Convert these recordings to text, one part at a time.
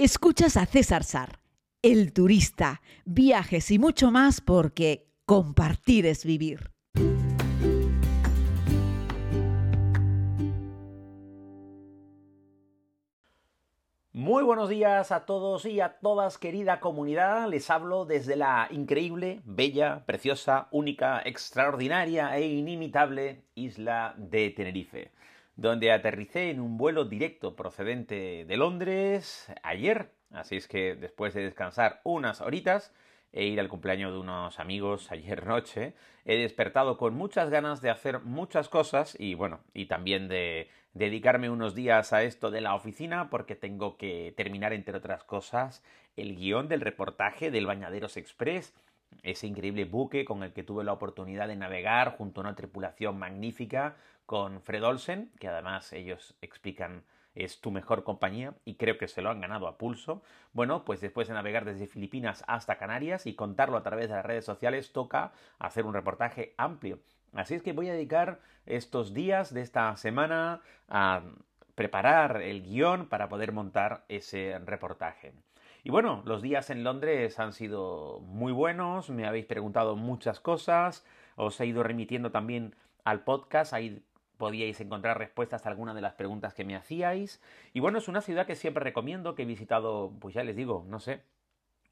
Escuchas a César Sar, el turista, viajes y mucho más porque compartir es vivir. Muy buenos días a todos y a todas, querida comunidad. Les hablo desde la increíble, bella, preciosa, única, extraordinaria e inimitable isla de Tenerife donde aterricé en un vuelo directo procedente de Londres ayer. Así es que después de descansar unas horitas e ir al cumpleaños de unos amigos ayer noche, he despertado con muchas ganas de hacer muchas cosas y bueno, y también de dedicarme unos días a esto de la oficina porque tengo que terminar, entre otras cosas, el guion del reportaje del Bañaderos Express ese increíble buque con el que tuve la oportunidad de navegar junto a una tripulación magnífica con Fred Olsen, que además ellos explican es tu mejor compañía y creo que se lo han ganado a pulso. Bueno, pues después de navegar desde Filipinas hasta Canarias y contarlo a través de las redes sociales, toca hacer un reportaje amplio. Así es que voy a dedicar estos días de esta semana a preparar el guion para poder montar ese reportaje. Y bueno, los días en Londres han sido muy buenos, me habéis preguntado muchas cosas, os he ido remitiendo también al podcast, podíais encontrar respuestas a algunas de las preguntas que me hacíais. Y bueno, es una ciudad que siempre recomiendo, que he visitado, pues ya les digo, no sé,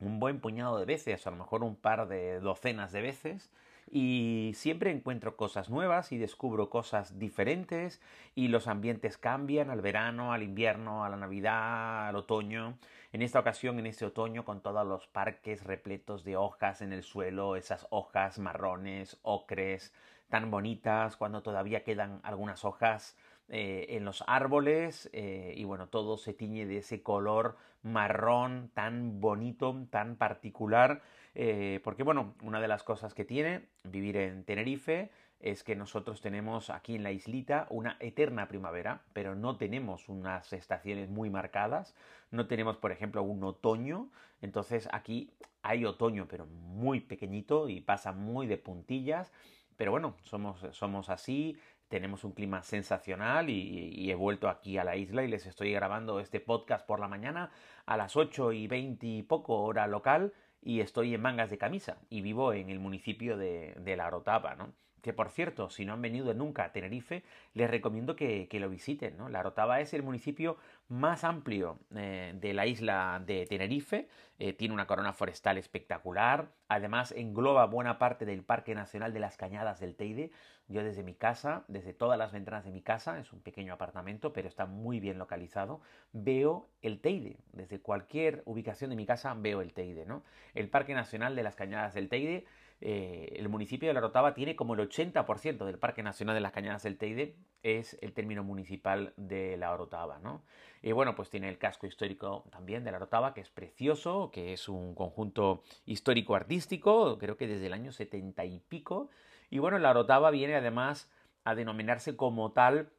un buen puñado de veces, a lo mejor un par de docenas de veces y siempre encuentro cosas nuevas y descubro cosas diferentes y los ambientes cambian al verano, al invierno, a la Navidad, al otoño. En esta ocasión, en este otoño, con todos los parques repletos de hojas en el suelo, esas hojas marrones, ocres, tan bonitas, cuando todavía quedan algunas hojas eh, en los árboles eh, y bueno, todo se tiñe de ese color marrón tan bonito, tan particular, eh, porque bueno, una de las cosas que tiene vivir en Tenerife es que nosotros tenemos aquí en la islita una eterna primavera, pero no tenemos unas estaciones muy marcadas, no tenemos por ejemplo un otoño, entonces aquí hay otoño pero muy pequeñito y pasa muy de puntillas, pero bueno, somos, somos así, tenemos un clima sensacional y, he vuelto aquí a la isla y les estoy grabando este podcast por la mañana a las 8 y 20 y poco hora local y estoy en mangas de camisa y vivo en el municipio de, de La Rotava, ¿no? Que por cierto, si no han venido nunca a Tenerife, les recomiendo que, lo visiten. ¿no? La Rotava es el municipio más amplio eh, de la isla de Tenerife, eh, tiene una corona forestal espectacular, además engloba buena parte del Parque Nacional de las Cañadas del Teide. Yo desde mi casa, desde todas las ventanas de mi casa, es un pequeño apartamento, pero está muy bien localizado, veo el Teide. Desde cualquier ubicación de mi casa veo el Teide. ¿no? El Parque Nacional de las Cañadas del Teide eh, el municipio de La Rotava tiene como el 80% del Parque Nacional de las Cañadas del Teide, es el término municipal de La Rotava, ¿no? Y bueno, pues tiene el casco histórico también de La Rotava, que es precioso, que es un conjunto histórico-artístico, creo que desde el año 70 y pico. Y bueno, La Rotava viene además a denominarse como tal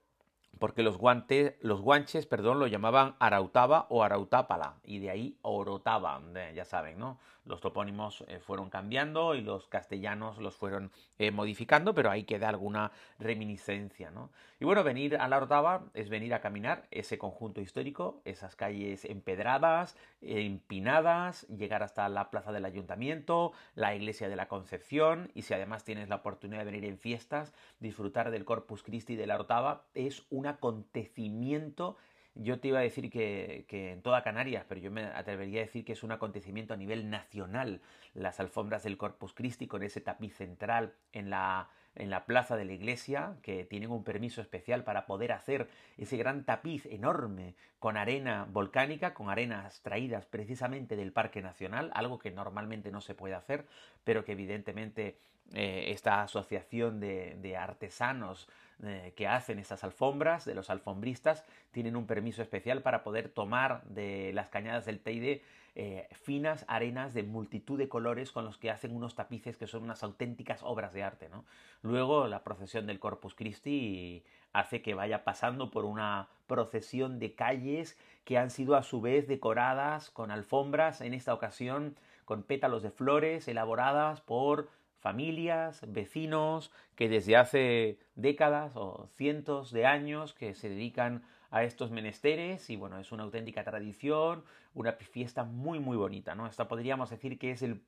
porque los, guantes, los guanches perdón, lo llamaban Arautaba o Arautápala, y de ahí Orotava, ya saben, ¿no? Los topónimos eh, fueron cambiando y los castellanos los fueron eh, modificando, pero ahí queda alguna reminiscencia, ¿no? Y bueno, venir a la Orotava es venir a caminar ese conjunto histórico, esas calles empedradas, empinadas, llegar hasta la plaza del ayuntamiento, la iglesia de la Concepción, y si además tienes la oportunidad de venir en fiestas, disfrutar del Corpus Christi de la Orotava, es una acontecimiento, yo te iba a decir que, en toda Canarias, pero yo me atrevería a decir que es un acontecimiento a nivel nacional, las alfombras del Corpus Christi con ese tapiz central en la, en la plaza de la iglesia, que tienen un permiso especial para poder hacer ese gran tapiz enorme con arena volcánica, con arenas traídas precisamente del Parque Nacional, algo que normalmente no se puede hacer, pero que evidentemente eh, esta asociación de artesanos eh, que hacen esas alfombras, de los alfombristas, tienen un permiso especial para poder tomar de las cañadas del Teide eh, finas arenas de multitud de colores con los que hacen unos tapices que son unas auténticas obras de arte. ¿no? Luego la procesión del Corpus Christi hace que vaya pasando por una procesión de calles que han sido a su vez decoradas con alfombras, en esta ocasión con pétalos de flores elaboradas por familias, vecinos que desde hace décadas o cientos de años que se dedican a estos menesteres y bueno, es una auténtica tradición, una fiesta muy muy bonita, ¿no? Esta podríamos decir que es el,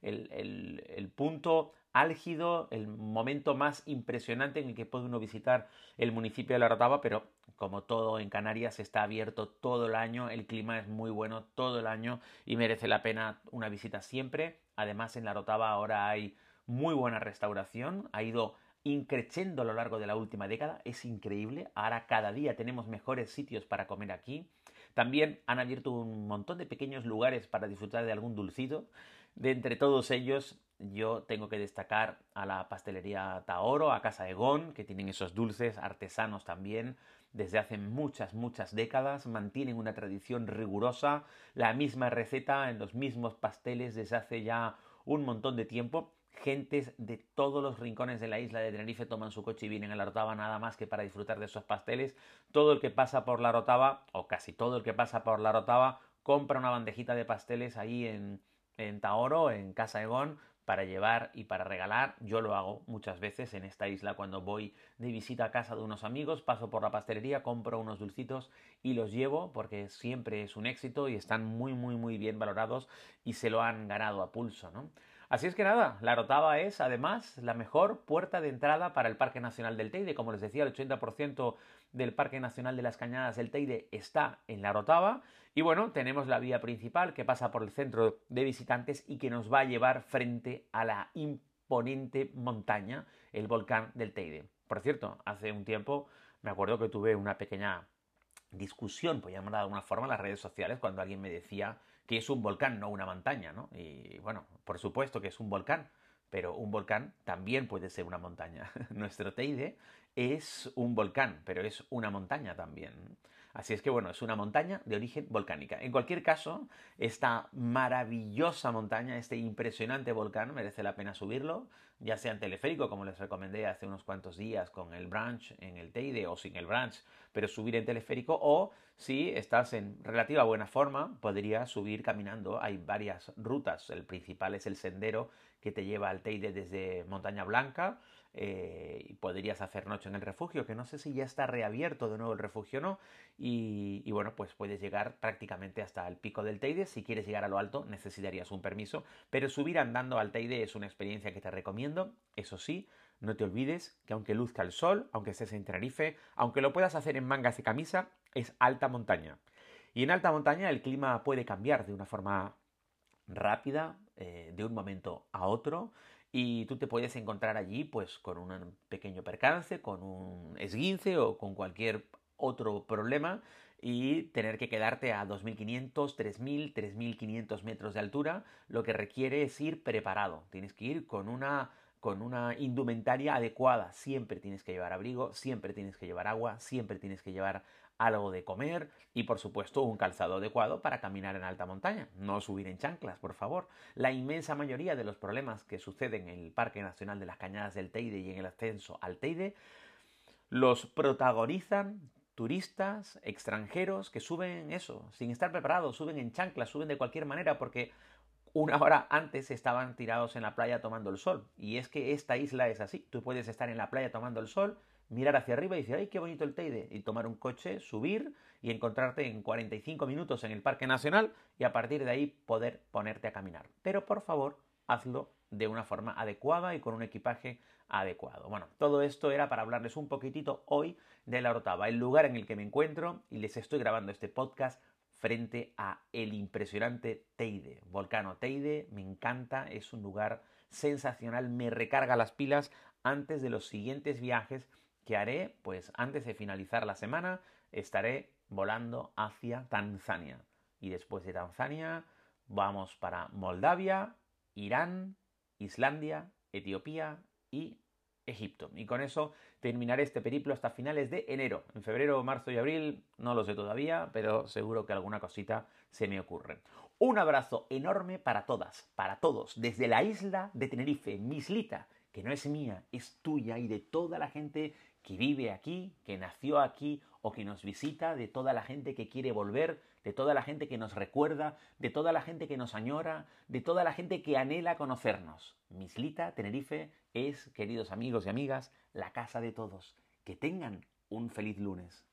el, el, punto álgido, el momento más impresionante en el que puede uno visitar el municipio de La Rotava, pero como todo en Canarias está abierto todo el año, el clima es muy bueno todo el año y merece la pena una visita siempre. Además en La Rotava ahora hay muy buena restauración, ha ido increciendo a lo largo de la última década, es increíble, ahora cada día tenemos mejores sitios para comer aquí. También han abierto un montón de pequeños lugares para disfrutar de algún dulcito. De entre todos ellos, yo tengo que destacar a la pastelería Taoro, a Casa Egón, que tienen esos dulces artesanos también. Desde hace muchas, muchas décadas mantienen una tradición rigurosa, la misma receta en los mismos pasteles desde hace ya un montón de tiempo Gentes de todos los rincones de la isla de Tenerife toman su coche y vienen a la Rotava nada más que para disfrutar de esos pasteles. Todo el que pasa por la Rotava, o casi todo el que pasa por la Rotava, compra una bandejita de pasteles ahí en, en Taoro, en Casa Egón, para llevar y para regalar. Yo lo hago muchas veces en esta isla cuando voy de visita a casa de unos amigos, paso por la pastelería, compro unos dulcitos y los llevo porque siempre es un éxito y están muy muy muy bien valorados y se lo han ganado a pulso, ¿no? Así es que nada, la Rotava es además la mejor puerta de entrada para el Parque Nacional del Teide. Como les decía, el 80% del Parque Nacional de las Cañadas del Teide está en la Rotava. Y bueno, tenemos la vía principal que pasa por el centro de visitantes y que nos va a llevar frente a la imponente montaña, el volcán del Teide. Por cierto, hace un tiempo me acuerdo que tuve una pequeña discusión, por llamarla de alguna forma, en las redes sociales, cuando alguien me decía que es un volcán, no una montaña, ¿no? Y bueno, por supuesto que es un volcán, pero un volcán también puede ser una montaña. Nuestro Teide es un volcán, pero es una montaña también. Así es que bueno, es una montaña de origen volcánica. En cualquier caso, esta maravillosa montaña, este impresionante volcán, merece la pena subirlo, ya sea en teleférico, como les recomendé hace unos cuantos días con el branch en el Teide o sin el branch, pero subir en teleférico o si estás en relativa buena forma, podrías subir caminando. Hay varias rutas. El principal es el sendero que te lleva al Teide desde Montaña Blanca eh, y podrías hacer noche en el refugio, que no sé si ya está reabierto de nuevo el refugio o no. Y, bueno, pues puedes llegar prácticamente hasta el pico del Teide. Si quieres llegar a lo alto, necesitarías un permiso, pero subir andando al Teide es una experiencia que te recomiendo. Eso sí, no te olvides que aunque luzca el sol, aunque estés en Tenerife, aunque lo puedas hacer en mangas y camisa, es alta montaña. Y en alta montaña el clima puede cambiar de una forma rápida, eh, de un momento a otro, y tú te puedes encontrar allí pues con un pequeño percance, con un esguince o con cualquier otro problema y tener que quedarte a 2.500, 3.000, 3.500 metros de altura, lo que requiere es ir preparado. Tienes que ir con una con una indumentaria adecuada. Siempre tienes que llevar abrigo, siempre tienes que llevar agua, siempre tienes que llevar algo de comer y por supuesto un calzado adecuado para caminar en alta montaña. No subir en chanclas, por favor. La inmensa mayoría de los problemas que suceden en el Parque Nacional de las Cañadas del Teide y en el ascenso al Teide los protagonizan turistas extranjeros que suben eso, sin estar preparados, suben en chanclas, suben de cualquier manera porque una hora antes estaban tirados en la playa tomando el sol. Y es que esta isla es así. Tú puedes estar en la playa tomando el sol, mirar hacia arriba y decir, ¡ay, qué bonito el Teide! Y tomar un coche, subir y encontrarte en 45 minutos en el Parque Nacional y a partir de ahí poder ponerte a caminar. Pero por favor, hazlo de una forma adecuada y con un equipaje adecuado. Bueno, todo esto era para hablarles un poquitito hoy de la Orotava, el lugar en el que me encuentro y les estoy grabando este podcast frente a el impresionante Teide. Volcano Teide, me encanta, es un lugar sensacional, me recarga las pilas antes de los siguientes viajes que haré, pues antes de finalizar la semana estaré volando hacia Tanzania. Y después de Tanzania vamos para Moldavia, Irán, Islandia, Etiopía y Egipto. Y con eso terminaré este periplo hasta finales de enero. En febrero, marzo y abril no lo sé todavía, pero seguro que alguna cosita se me ocurre. Un abrazo enorme para todas, para todos, desde la isla de Tenerife, Mislita, que no es mía, es tuya y de toda la gente que vive aquí, que nació aquí o que nos visita, de toda la gente que quiere volver, de toda la gente que nos recuerda, de toda la gente que nos añora, de toda la gente que anhela conocernos. Mislita, Tenerife, es, queridos amigos y amigas, la casa de todos. Que tengan un feliz lunes.